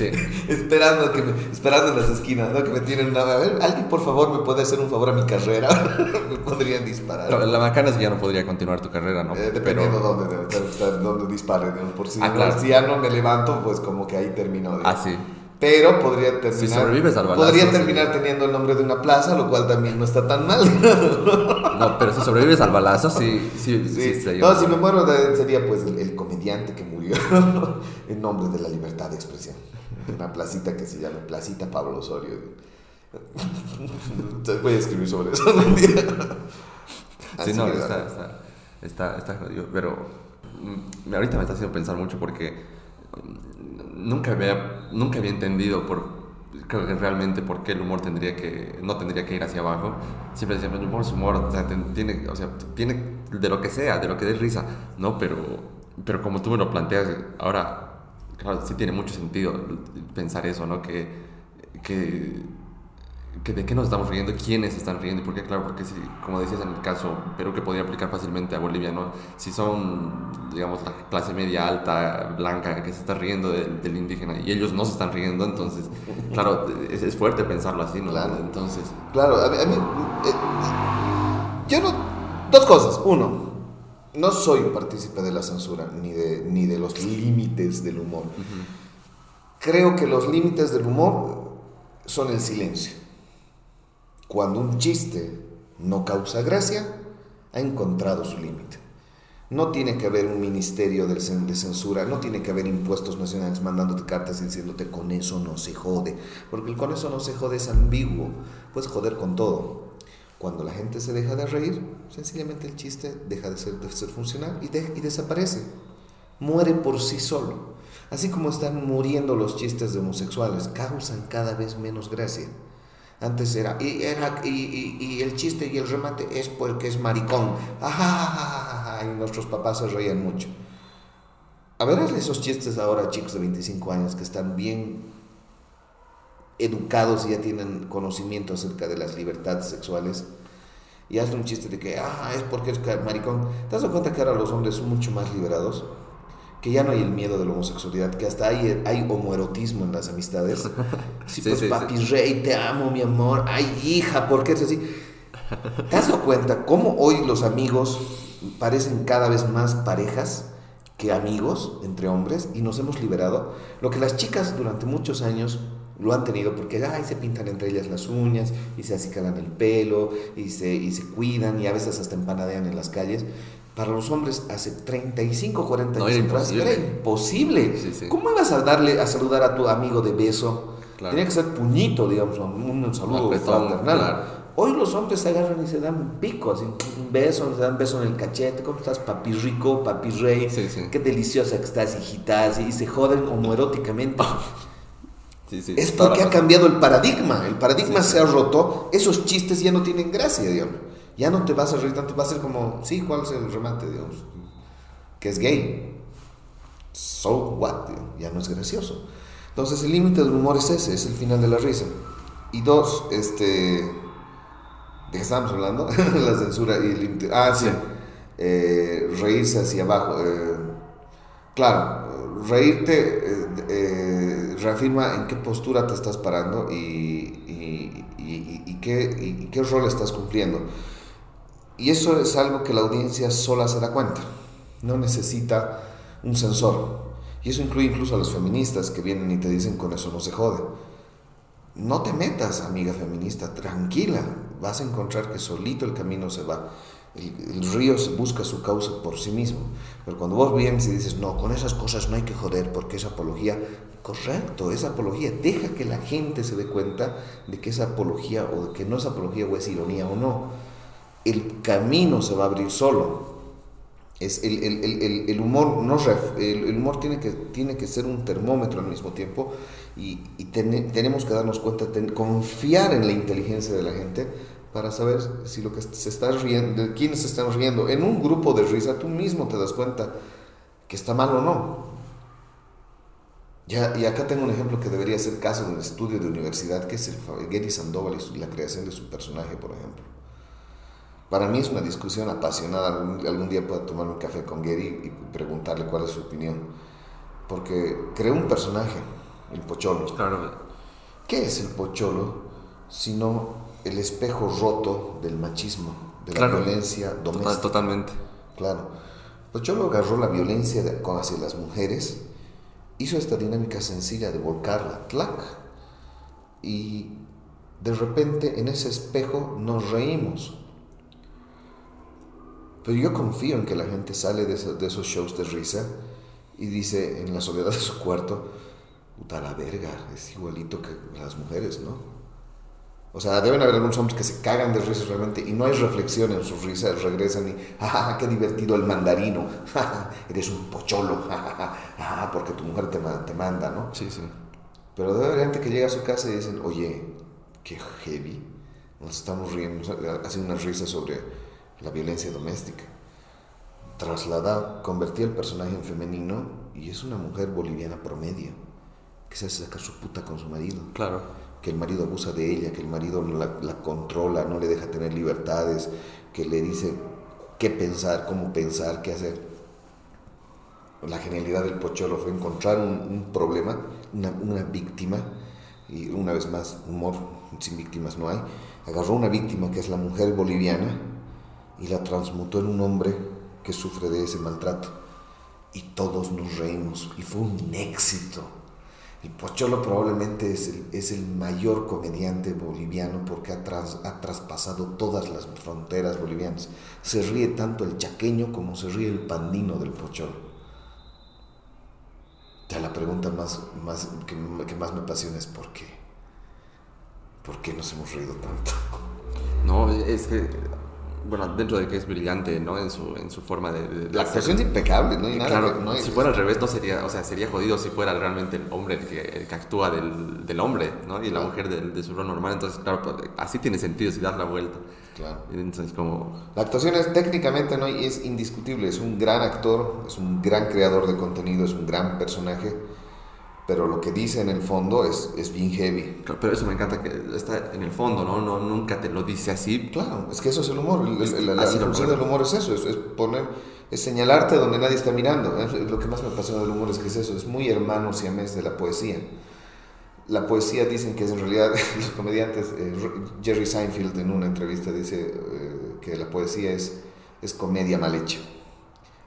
esperando, que me, esperando en las esquinas, ¿no? Que me tienen una... A ver, alguien por favor me puede hacer un favor a mi carrera. me podrían disparar. la bacana es que ya no podría continuar tu carrera, ¿no? Eh, dependiendo Pero... dónde, de, dónde disparen. Por si, ah, si ya no me levanto, pues como que ahí termino. Ah, sí. Pero podría terminar. Si sobrevives al balazo. Podría terminar teniendo el nombre de una plaza, lo cual también no está tan mal. no, pero si sobrevives al balazo, sí. sí, sí. sí no, si me muero, sería pues el, el comediante que murió en nombre de la libertad de expresión una placita que se llama Placita Pablo Osorio. Entonces voy a escribir sobre eso un día. sí, no, está, está, está, jodido. Pero mm, ahorita me está haciendo pensar mucho porque mm, nunca había, nunca había entendido por creo que realmente por qué el humor tendría que no tendría que ir hacia abajo siempre decían el humor es humor o sea, tiene o sea tiene de lo que sea de lo que dé risa no pero pero como tú me lo planteas ahora claro, sí tiene mucho sentido pensar eso, ¿no? Que, que, que, de qué nos estamos riendo, quiénes están riendo, porque claro, porque si, como decías en el caso Perú, que podría aplicar fácilmente a Bolivia, ¿no? Si son, digamos, la clase media alta, blanca, que se está riendo del indígena y ellos no se están riendo, entonces, claro, es, es fuerte pensarlo así, ¿no? Claro. Entonces... Claro, a mí, eh, yo no... Dos cosas. Uno, no soy partícipe de la censura ni de, ni de los límites del humor. Creo que los límites del humor son el silencio. Cuando un chiste no causa gracia, ha encontrado su límite. No tiene que haber un ministerio de censura, no tiene que haber impuestos nacionales mandándote cartas diciéndote con eso no se jode, porque el con eso no se jode es ambiguo, puedes joder con todo. Cuando la gente se deja de reír, sencillamente el chiste deja de ser, de ser funcional y, y desaparece. Muere por sí solo. Así como están muriendo los chistes de homosexuales, causan cada vez menos gracia. Antes era, y, era y, y, el chiste y el remate es porque es maricón. y nuestros papás se reían mucho. A ver esos chistes ahora, chicos de 25 años, que están bien educados y ya tienen conocimiento acerca de las libertades sexuales y hazle un chiste de que, ah, es porque es maricón. ¿Te das cuenta que ahora los hombres son mucho más liberados? Que ya no hay el miedo de la homosexualidad, que hasta hay, hay homoerotismo en las amistades. Sí, pues papi rey, te amo, mi amor. Ay, hija, ¿por qué es así? ¿Te has dado cuenta cómo hoy los amigos parecen cada vez más parejas que amigos entre hombres y nos hemos liberado? Lo que las chicas durante muchos años lo han tenido porque ay, se pintan entre ellas las uñas y se acicalan el pelo y se, y se cuidan y a veces hasta empanadean en las calles. Para los hombres hace 35, 40 años atrás era imposible. ¿Cómo ibas a darle a saludar a tu amigo de beso? Tenía que ser puñito, digamos, un, saludo fraternal. Hoy los hombres se agarran y se dan un pico, así, un beso, se dan un beso en el cachete. ¿Cómo estás, papi rico, papi rey? Qué deliciosa que estás, hijita. Y se joden homoeróticamente. es porque ha cambiado el paradigma. El paradigma se ha roto. Esos chistes ya no tienen gracia, digamos. Ya no te vas a reír tanto. Va a ser como, sí, ¿cuál es el remate, digamos? Que es gay. So what, ya no es gracioso. Entonces el límite del humor es ese, es el final de la risa. Y dos, este... ¿De qué estábamos hablando? la censura y el límite. Ah, sí. Eh, reírse hacia abajo. Eh, claro, reírte, eh, reafirma en qué postura te estás parando y, qué, qué rol estás cumpliendo. Y eso es algo que la audiencia sola se da cuenta. No necesita un sensor. Y eso incluye incluso a los feministas que vienen y te dicen con eso no se jode. No te metas, amiga feminista, tranquila. Vas a encontrar que solito el camino se va. El, río busca su causa por sí mismo. Pero cuando vos vienes y dices, no, con esas cosas no hay que joder porque es apología, correcto, es apología. Deja que la gente se dé cuenta de que es apología o de que no es apología o es ironía o no. El camino se va a abrir solo. Es el, el, el, humor, no el, humor tiene que, tiene que ser un termómetro al mismo tiempo y, tenemos que darnos cuenta, confiar en la inteligencia de la gente para saber si lo que se está riendo, de quiénes se están riendo. En un grupo de risa tú mismo te das cuenta que está mal o no. Ya, y acá tengo un ejemplo que debería ser caso de un estudio de universidad, que es el Gary Sandoval y la creación de su personaje, por ejemplo. Para mí es una discusión apasionada. Algún, día puedo tomar un café con Gary y preguntarle cuál es su opinión. Porque creó un personaje, el pocholo. Claro. ¿Qué es el pocholo? Sino el espejo roto del machismo, de la violencia doméstica. Totalmente. Claro. Pues yo lo agarró la violencia hacia las mujeres, hizo esta dinámica sencilla de volcarla, clac, y de repente en ese espejo nos reímos. Pero yo confío en que la gente sale de, de esos shows de risa y dice en la soledad de su cuarto, puta la verga, es igualito que las mujeres, ¿no? O sea, deben haber algunos hombres que se cagan de risas realmente y no hay reflexión en sus risas, regresan y, ¡ja, qué divertido el mandarino! eres un pocholo! ¡Ja, porque tu mujer te, te, manda, ¿no? Sí, sí. Pero debe haber gente que llega a su casa y dicen, oye, qué heavy. Nos estamos riendo, haciendo una risa sobre la violencia doméstica. Trasladar, convertir el personaje en femenino y es una mujer boliviana promedio que se hace sacar su puta con su marido. Claro que el marido abusa de ella, que el marido la, controla, no le deja tener libertades, que le dice qué pensar, cómo pensar, qué hacer. La genialidad del Pocholo fue encontrar un, problema, una, víctima, y una vez más, humor sin víctimas no hay. Agarró una víctima que es la mujer boliviana y la transmutó en un hombre que sufre de ese maltrato. Y todos nos reímos, y fue un éxito el Pocholo probablemente es el, es el mayor comediante boliviano porque ha, ha traspasado todas las fronteras bolivianas. Se ríe tanto el chaqueño como se ríe el pandino del Pocholo. La pregunta más, más, que, que más me apasiona es ¿por qué? ¿Por qué nos hemos reído tanto? No, es que bueno, dentro de que es brillante, ¿no? En su, en su forma de... la actuación es impecable, ¿no? claro, si fuera al revés, no sería, o sea, sería jodido si fuera realmente el hombre el que, que actúa del, del, hombre, ¿no? Y la mujer de, su rol normal. Entonces, claro, pues, así tiene sentido si das la vuelta. Claro. Entonces, como... La actuación es técnicamente, ¿no? Y es indiscutible, es un gran actor, es un gran creador de contenido, es un gran personaje pero lo que dice en el fondo es, es bien heavy. pero eso me encanta que está en el fondo, ¿no? no nunca te lo dice así. Claro, es que eso es el humor. la, función del humor es eso, es, poner, es señalarte donde nadie está mirando. Lo que más me apasiona del humor es que es eso, es muy hermano siamés de la poesía. La poesía dicen que es en realidad, los comediantes, eh, Jerry Seinfeld en una entrevista dice eh, que la poesía es, es comedia mal hecha,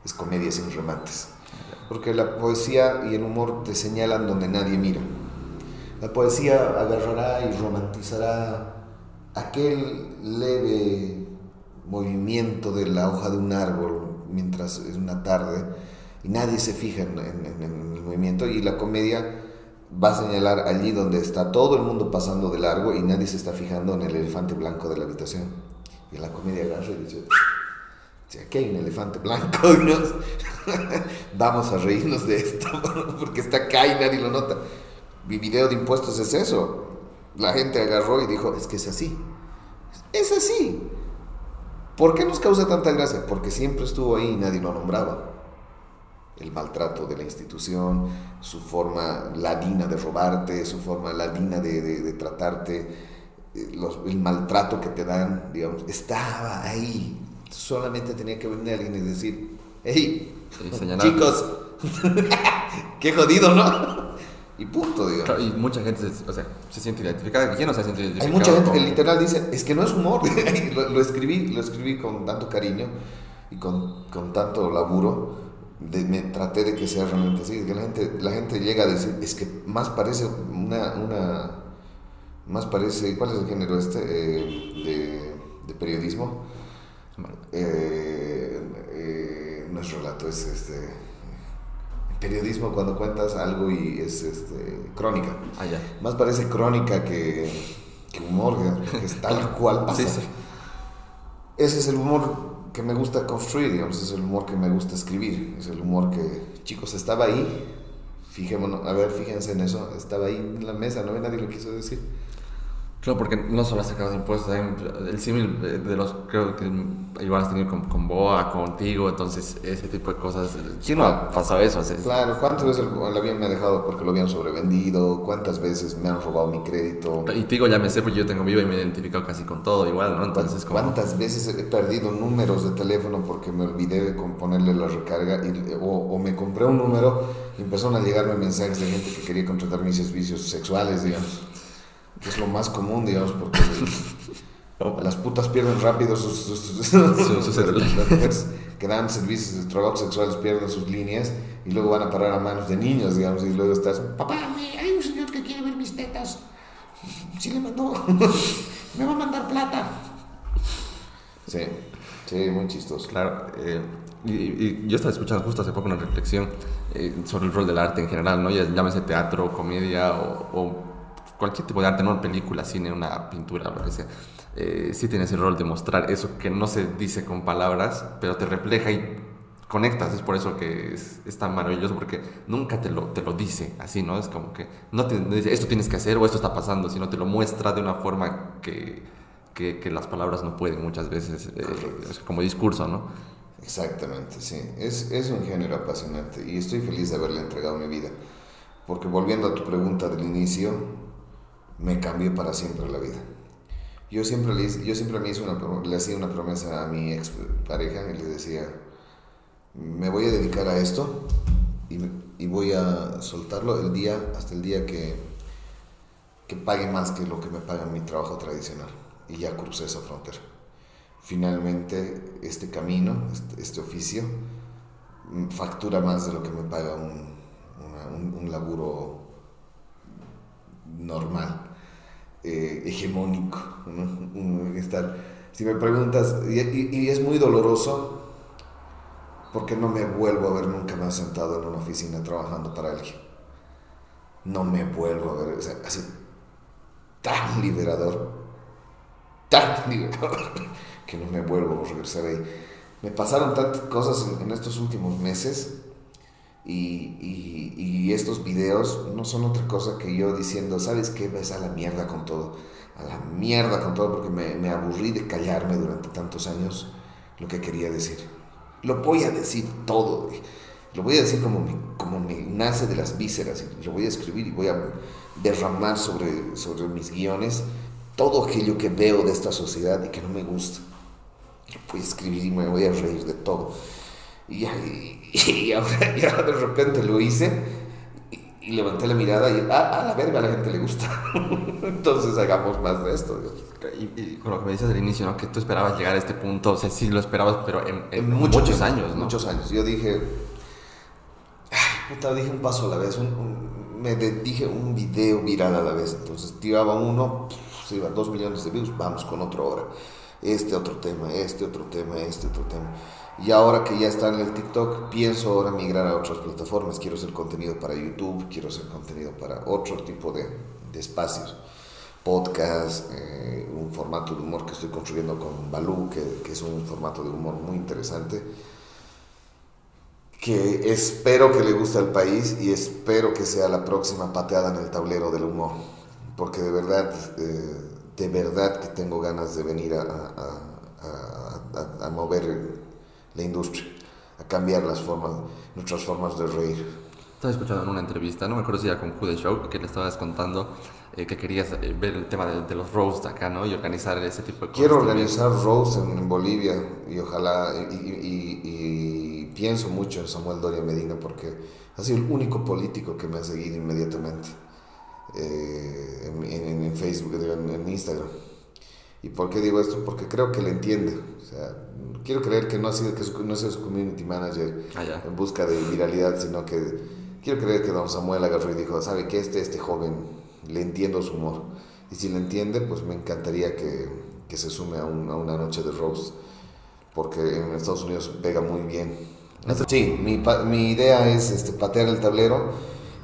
es comedia sin remates porque la poesía y el humor te señalan donde nadie mira. La poesía agarrará y romantizará aquel leve movimiento de la hoja de un árbol mientras es una tarde y nadie se fija en, el movimiento y la comedia va a señalar allí donde está todo el mundo pasando de largo y nadie se está fijando en el elefante blanco de la habitación. Y la comedia agarra y dice, si aquí hay un elefante blanco, vamos a reírnos de esto, porque está acá y nadie lo nota. Mi video de impuestos es eso. La gente agarró y dijo, es que es así. Es así. ¿Por qué nos causa tanta gracia? Porque siempre estuvo ahí y nadie lo nombraba. El maltrato de la institución, su forma ladina de robarte, su forma ladina de, tratarte, eh, el maltrato que te dan, digamos, estaba ahí Solamente tenía que venir alguien y decir, hey, chicos, qué jodido, ¿no? y punto. Claro, y mucha gente se, o sea, se siente identificada. ¿Quién no se siente Hay identificado? mucha gente que con- literal dice, es que no es humor. lo, lo escribí, lo escribí con tanto cariño y con, con tanto laburo. De- me traté de que sea realmente así. Que la gente, la gente llega a decir, es que más parece una, una más parece, ¿cuál es el género este? Eh, de, de periodismo. Eh, eh, no es relato, es este periodismo cuando cuentas algo y es este, crónica. Ah, ya. Más parece crónica que, que humor, que es tal cual pasa. Sí, sí. Ese es el humor que me gusta construir, digamos, es el humor que me gusta escribir, es el humor que, chicos, estaba ahí, fijémonos, a ver, fíjense en eso, estaba ahí en la mesa, no ve nadie lo quiso decir. Claro, porque no solo has sacado impuestos, el símil de los, creo que igual has tenido con, con Boa, contigo, entonces ese tipo de cosas. ¿Quién no ha pasado eso? Claro, ¿cuántas veces el avión me dejado porque lo habían sobrevendido? ¿Cuántas veces me han robado mi crédito? Y te digo, ya me sé, porque yo tengo vivo y me he identificado casi con todo igual, ¿no? Entonces, como... ¿Cuántas veces he perdido números de teléfono porque me olvidé de ponerle la recarga y- o, o me compré un número y empezaron a llegarme mensajes de gente que quería contratar mis servicios sexuales, digamos? Que es lo más común, digamos, porque las putas pierden rápido sus, sus, sus- su celular. las mujeres que dan servicios de trabajo sexuales pierden sus líneas y luego van a parar a manos de niños, digamos, y luego estás, papá, hay un señor que quiere ver mis tetas. Sí le mandó. me va a mandar plata. Sí, sí, muy chistoso. Claro, eh, y, y yo estaba escuchando justo hace poco una reflexión eh, sobre el rol del arte en general, ¿no? Ya llámese teatro, comedia o, o cualquier tipo de arte, no película, cine, una pintura, lo que sea. Eh, sí tiene ese rol de mostrar eso que no se dice con palabras, pero te refleja y conectas. Es por eso que es, es tan maravilloso, porque nunca te lo, te lo dice así, ¿no? Es como que no te no dice esto tienes que hacer o esto está pasando, sino te lo muestra de una forma que, que, que las palabras no pueden muchas veces, eh, como discurso, ¿no? Exactamente, sí. Es, es un género apasionante y estoy feliz de haberle entregado mi vida. Porque volviendo a tu pregunta del inicio, me cambió para siempre la vida. Yo siempre le, yo siempre me hice una, le hacía una promesa a mi ex pareja y le decía, me voy a dedicar a esto y, voy a soltarlo el día, hasta el día que, que pague más que lo que me paga mi trabajo tradicional. Y ya crucé esa frontera. Finalmente, este camino, este, este oficio, mm, factura más de lo que me paga un, un, un laburo normal, eh, hegemónico. ¿no? Si me preguntas, y, es muy doloroso, porque no me vuelvo a ver nunca más sentado en una oficina trabajando para alguien. No me vuelvo a ver, o sea, así tan liberador, tan liberador, que no me vuelvo a regresar ahí. Me pasaron tantas cosas en estos últimos meses y, y- y estos videos no son otra cosa que yo diciendo, ¿sabes qué? Ves a la mierda con todo, a la mierda con todo, porque me, me aburrí de callarme durante tantos años lo que quería decir. Lo voy a decir todo, lo voy a decir como me, como me nace de las vísceras, y lo voy a escribir y voy a derramar sobre, sobre mis guiones todo aquello que veo de esta sociedad y que no me gusta. Lo voy a escribir y me voy a reír de todo. Y, y- y ahora, de repente lo hice y, y levanté la mirada y ah, a la verga a la gente le gusta. Entonces hagamos más de esto. Y, con lo que me dices al inicio, ¿no? Que tú esperabas llegar a este punto, o sea, sí lo esperabas, pero en, en En muchos, años, ¿no? Muchos años. Yo dije, ay, puta, dije un paso a la vez. un- un- me de- dije un video viral a la vez. Entonces tiraba uno, se iba a dos millones de views, vamos con otro ahora. Este otro tema, este otro tema, este otro tema. Y ahora que ya está en el TikTok, pienso ahora migrar a otras plataformas. Quiero hacer contenido para YouTube, quiero hacer contenido para otro tipo de, de espacios. Podcast, eh, un formato de humor que estoy construyendo con Balú, que, que es un formato de humor muy interesante que espero que le guste al país y espero que sea la próxima pateada en el tablero del humor, porque de verdad, eh, de verdad que tengo ganas de venir a, a- a- a- mover la industria, a cambiar las formas, nuestras formas de reír. Estaba escuchando en una entrevista, no me acuerdo si era con Q de Show, que le estabas contando eh, que querías eh, ver el tema de, de los roasts acá, ¿no? Y organizar ese tipo de cosas. Quiero organizar roast en, en Bolivia y ojalá, y, y- y- y pienso mucho en Samuel Doria Medina porque ha sido el único político que me ha seguido inmediatamente eh, en, Facebook, en, en, Instagram. ¿Y por qué digo esto? Porque creo que le entiende. O sea, quiero creer que no ha sido, que no ha sido su community manager ah, en busca de viralidad, sino que quiero creer que don Samuel agarró y dijo, ¿sabe que Este, este joven le entiendo su humor. Y si le entiende, pues me encantaría que, que se sume a, a, una noche de roast, porque en Estados Unidos pega muy bien. Sí, mi, mi idea es este, patear el tablero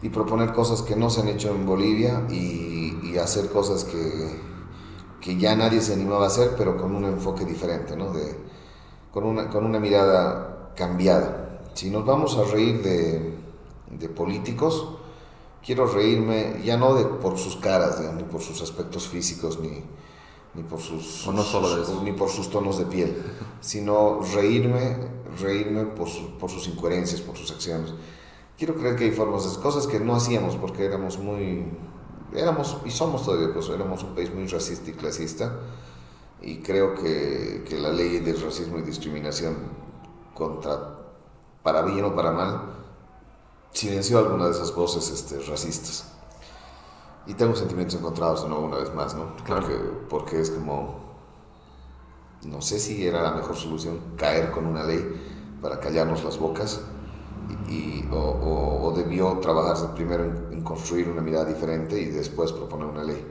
y proponer cosas que no se han hecho en Bolivia y, y hacer cosas que, que, ya nadie se animaba a hacer, pero con un enfoque diferente, ¿no? de, con, una, con una mirada cambiada. Si nos vamos a reír de, de políticos, quiero reírme ya no de, por sus caras, ni por sus aspectos físicos, ni, ni por sus, no solo ni por sus tonos de piel, sino reírme, reírme por, por, sus incoherencias, por sus acciones. Quiero creer que hay formas, de cosas que no hacíamos porque éramos muy, éramos y somos todavía, pues éramos un país muy racista y clasista y creo que, que la ley del racismo y discriminación contra, para bien o para mal, silenció alguna de esas voces este, racistas. Y tengo sentimientos encontrados ¿no? una vez más, ¿no? Claro. Porque, porque es como, no sé si era la mejor solución caer con una ley para callarnos las bocas y, o, o, debió trabajarse primero en, en, construir una mirada diferente y después proponer una ley.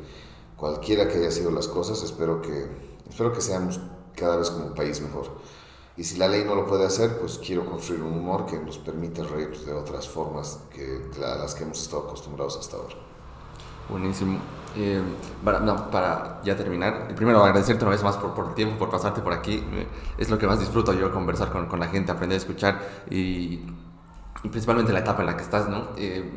Cualquiera que haya sido las cosas, espero que, espero que seamos cada vez como un país mejor. Y si la ley no lo puede hacer, pues quiero construir un humor que nos permita reír de otras formas que las que hemos estado acostumbrados hasta ahora. Buenísimo. Eh, para, no, para, ya terminar, primero agradecerte una vez más por, por, el tiempo, por pasarte por aquí. Es lo que más disfruto yo, conversar con, con la gente, aprender a escuchar y, y, principalmente la etapa en la que estás, ¿no? Eh,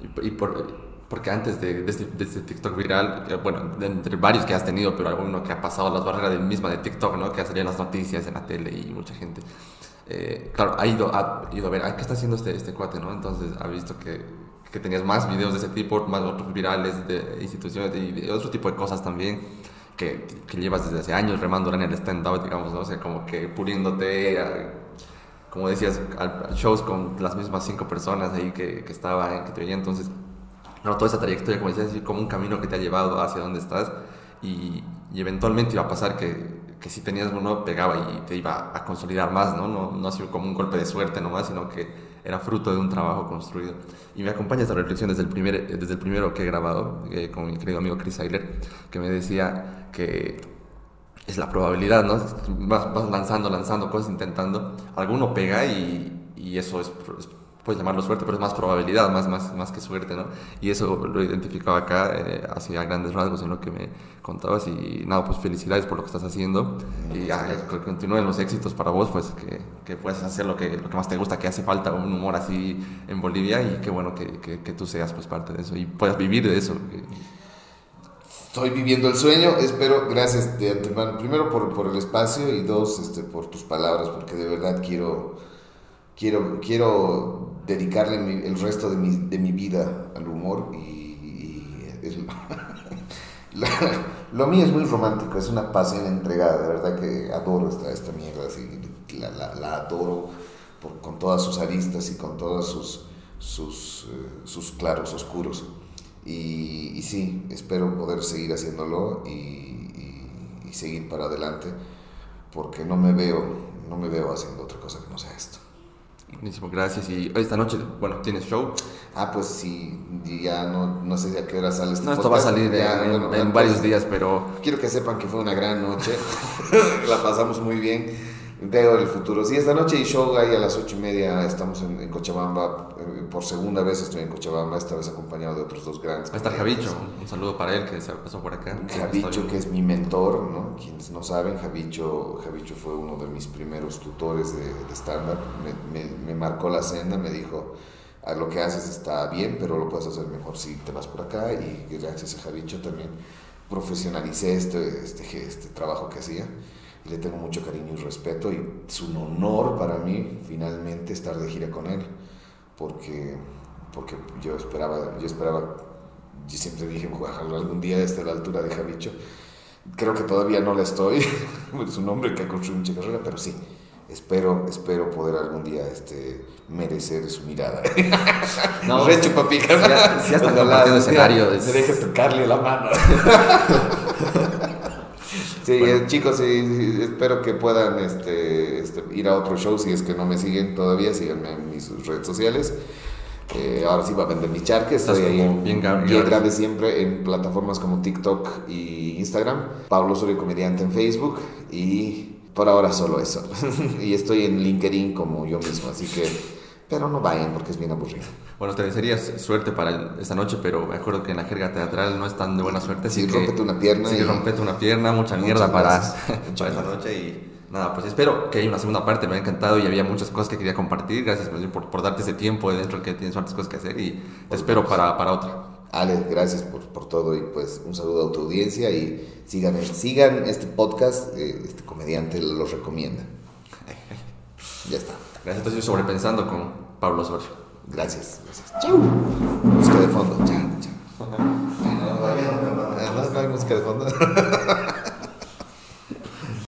y, y por, porque antes de, de, este, de, este, TikTok viral, eh, bueno, entre varios que has tenido, pero alguno que ha pasado las barreras del misma de TikTok, ¿no? Que ha salido en las noticias, en la tele y mucha gente. Eh, claro, ha ido, ha ido a ver, ¿qué está haciendo este, este cuate, no? Entonces ha visto que, que tenías más videos de ese tipo, más otros virales de instituciones y de otro tipo de cosas también. Que, que llevas desde hace años remando en el stand-up, digamos, ¿no? O sea, como que puliéndote, como decías, a, shows con las mismas cinco personas ahí que, que estaban, que te veían. Entonces, no, toda esa trayectoria, como decías, como un camino que te ha llevado hacia donde estás y, y eventualmente iba a pasar que, que, si tenías uno pegaba y te iba a consolidar más, ¿no? No, no ha sido como un golpe de suerte nomás, sino que era fruto de un trabajo construido. Y me acompaña esta reflexión desde el, primer, desde el primero que he grabado eh, con mi querido amigo Chris Ayler, que me decía que es la probabilidad, ¿no? Vas, vas lanzando, lanzando cosas, intentando, alguno pega y, y eso es, es puedes llamarlo suerte, pero es más probabilidad, más, más, más que suerte, ¿no? Y eso lo identificaba acá, eh, hacia grandes rasgos en lo que me contabas y nada, pues felicidades por lo que estás haciendo y que continúen los éxitos para vos, pues que, que puedas hacer lo que, lo que más te gusta, que hace falta un humor así en Bolivia y qué bueno que, que, que tú seas pues parte de eso y puedas vivir de eso. Estoy viviendo el sueño, espero, gracias de antemano, primero por, por el espacio y dos, este, por tus palabras, porque de verdad quiero, quiero, quiero dedicarle el resto de mi, de mi, vida al humor y, y lo, mío es muy romántico, es una pasión entregada, de verdad que adoro esta, esta mierda, así, la, la, la adoro por, con todas sus aristas y con todos sus, sus, eh, sus claros oscuros. Y, y, sí, espero poder seguir haciéndolo y, y, y seguir para adelante porque no me veo, no me veo haciendo otra cosa que no sea esto. Buenísimo, gracias. Y esta noche, bueno, ¿tienes show? Ah, pues sí, ya no, no sé a qué hora sale este No, esto va a salir ya, en, bueno, en varios días, pero... Quiero que sepan que fue una gran noche, la pasamos muy bien veo el futuro. Sí, esta noche hay show ahí a las ocho y media. Estamos en, en Cochabamba. Eh, por segunda vez estoy en Cochabamba, esta vez acompañado de otros dos grandes. Va a estar Javicho. Un saludo para él que se pasó por acá. Javicho, que es mi mentor, ¿no? Quienes no saben, Javicho, Javicho fue uno de mis primeros tutores de, de stand-up. Me, me, me marcó la senda, me dijo lo que haces está bien, pero lo puedes hacer mejor si te vas por acá. Y gracias a Javicho también profesionalicé este, este, este trabajo que hacía y le tengo mucho cariño y respeto y es un honor para mí finalmente estar de gira con él porque, porque yo esperaba, yo esperaba, yo siempre dije, ojalá algún día esté a la altura de Javicho. Creo que todavía no la estoy, es un hombre que ha construido mucha carrera, pero sí, Espero, espero poder algún día este, merecer su mirada. No, sí, ya está Cuando compartiendo la- escenario, Me es- deje tocarle la mano. Sí, eh, chicos, sí, sí, espero que puedan este, este, ir a otro show si es que no me siguen todavía, síganme en mis redes sociales. Eh, ahora sí va a vender mi charque, estoy ahí bien grave. bien grave siempre en plataformas como TikTok y Instagram. Pablo Soy Comediante en Facebook y por ahora solo eso. y estoy en LinkedIn como yo mismo, así que... Pero no vayan porque es bien aburrido. Bueno, te desearía suerte para esta noche, pero me acuerdo que en la jerga teatral no es tan de buena suerte. Sí, rómpete una pierna Sí, y- rompete una pierna, mucha mierda para, para esta noche y nada, pues espero que haya una segunda parte, me ha encantado y había muchas cosas que quería compartir. Gracias bien, por, por darte ese tiempo de dentro que tienes otras cosas que hacer y te espero para, para otra. Ale, gracias por, por todo y pues un saludo a tu audiencia y sigan, sigan este podcast, eh, este comediante lo recomienda. Ya está. Gracias, yo sobrepensando con Pablo Osorio. Gracias. gracias. Chau. Música de fondo. No hay música de fondo.